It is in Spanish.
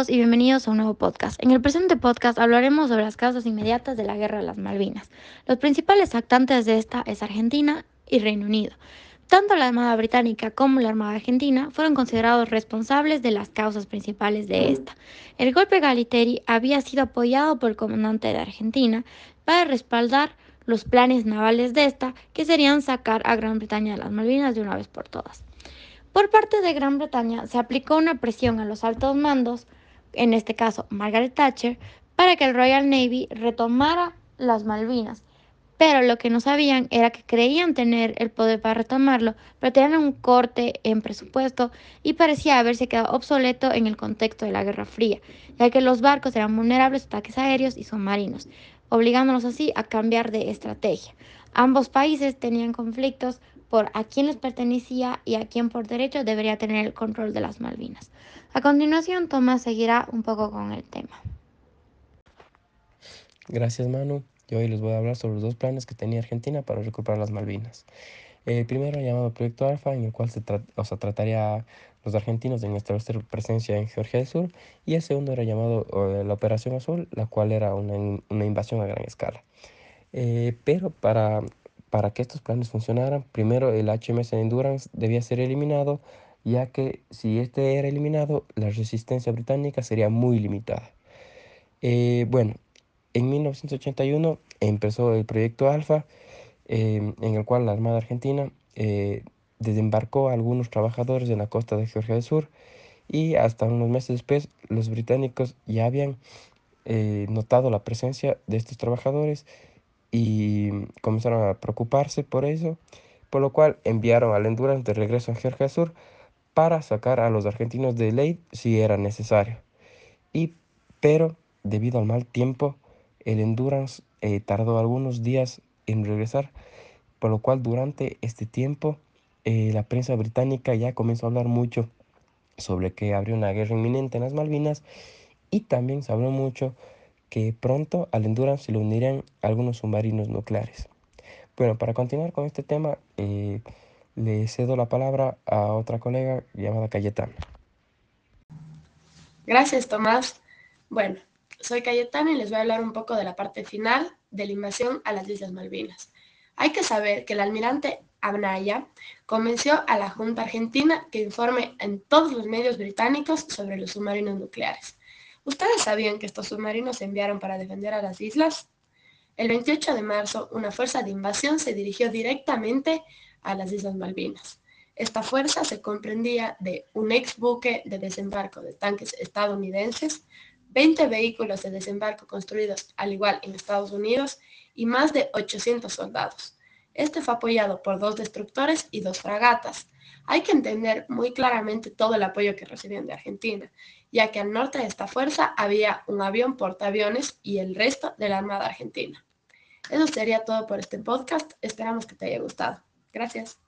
todos y bienvenidos a un nuevo podcast. En el presente podcast hablaremos sobre las causas inmediatas de la Guerra de las Malvinas. Los principales actantes de esta es Argentina y Reino Unido. Tanto la Armada Británica como la Armada Argentina fueron considerados responsables de las causas principales de esta. El golpe Galiteri había sido apoyado por el comandante de Argentina para respaldar los planes navales de esta, que serían sacar a Gran Bretaña de las Malvinas de una vez por todas. Por parte de Gran Bretaña se aplicó una presión a los altos mandos, en este caso Margaret Thatcher, para que el Royal Navy retomara las Malvinas. Pero lo que no sabían era que creían tener el poder para retomarlo, pero tenían un corte en presupuesto y parecía haberse quedado obsoleto en el contexto de la Guerra Fría, ya que los barcos eran vulnerables a ataques aéreos y submarinos, obligándolos así a cambiar de estrategia. Ambos países tenían conflictos por a quién les pertenecía y a quién por derecho debería tener el control de las Malvinas. A continuación, Tomás seguirá un poco con el tema. Gracias, Manu. Yo hoy les voy a hablar sobre los dos planes que tenía Argentina para recuperar las Malvinas. El primero llamado Proyecto Alfa, en el cual se o sea, trataría a los argentinos de establecer presencia en Georgia del Sur, y el segundo era llamado la Operación Azul, la cual era una, una invasión a gran escala. Eh, pero para para que estos planes funcionaran, primero el HMS Endurance debía ser eliminado, ya que si este era eliminado, la resistencia británica sería muy limitada. Eh, bueno, en 1981 empezó el proyecto Alfa, em, en el cual la Armada Argentina eh, desembarcó a algunos trabajadores en la costa de Georgia del Sur y hasta unos meses después los británicos ya habían eh, notado la presencia de estos trabajadores y comenzaron a preocuparse por eso, por lo cual enviaron al Endurance de regreso a Georgia Sur para sacar a los argentinos de ley si era necesario. Y, pero debido al mal tiempo, el Endurance eh, tardó algunos días en regresar, por lo cual durante este tiempo eh, la prensa británica ya comenzó a hablar mucho sobre que habría una guerra inminente en las Malvinas y también se habló mucho que pronto al Endurance se le unirían algunos submarinos nucleares. Bueno, para continuar con este tema, eh, le cedo la palabra a otra colega llamada Cayetana. Gracias, Tomás. Bueno, soy Cayetana y les voy a hablar un poco de la parte final de la invasión a las Islas Malvinas. Hay que saber que el almirante Abnaya convenció a la Junta Argentina que informe en todos los medios británicos sobre los submarinos nucleares. ¿Ustedes sabían que estos submarinos se enviaron para defender a las islas? El 28 de marzo, una fuerza de invasión se dirigió directamente a las Islas Malvinas. Esta fuerza se comprendía de un ex buque de desembarco de tanques estadounidenses, 20 vehículos de desembarco construidos al igual en Estados Unidos y más de 800 soldados. Este fue apoyado por dos destructores y dos fragatas. Hay que entender muy claramente todo el apoyo que recibían de Argentina, ya que al norte de esta fuerza había un avión portaaviones y el resto de la Armada Argentina. Eso sería todo por este podcast. Esperamos que te haya gustado. Gracias.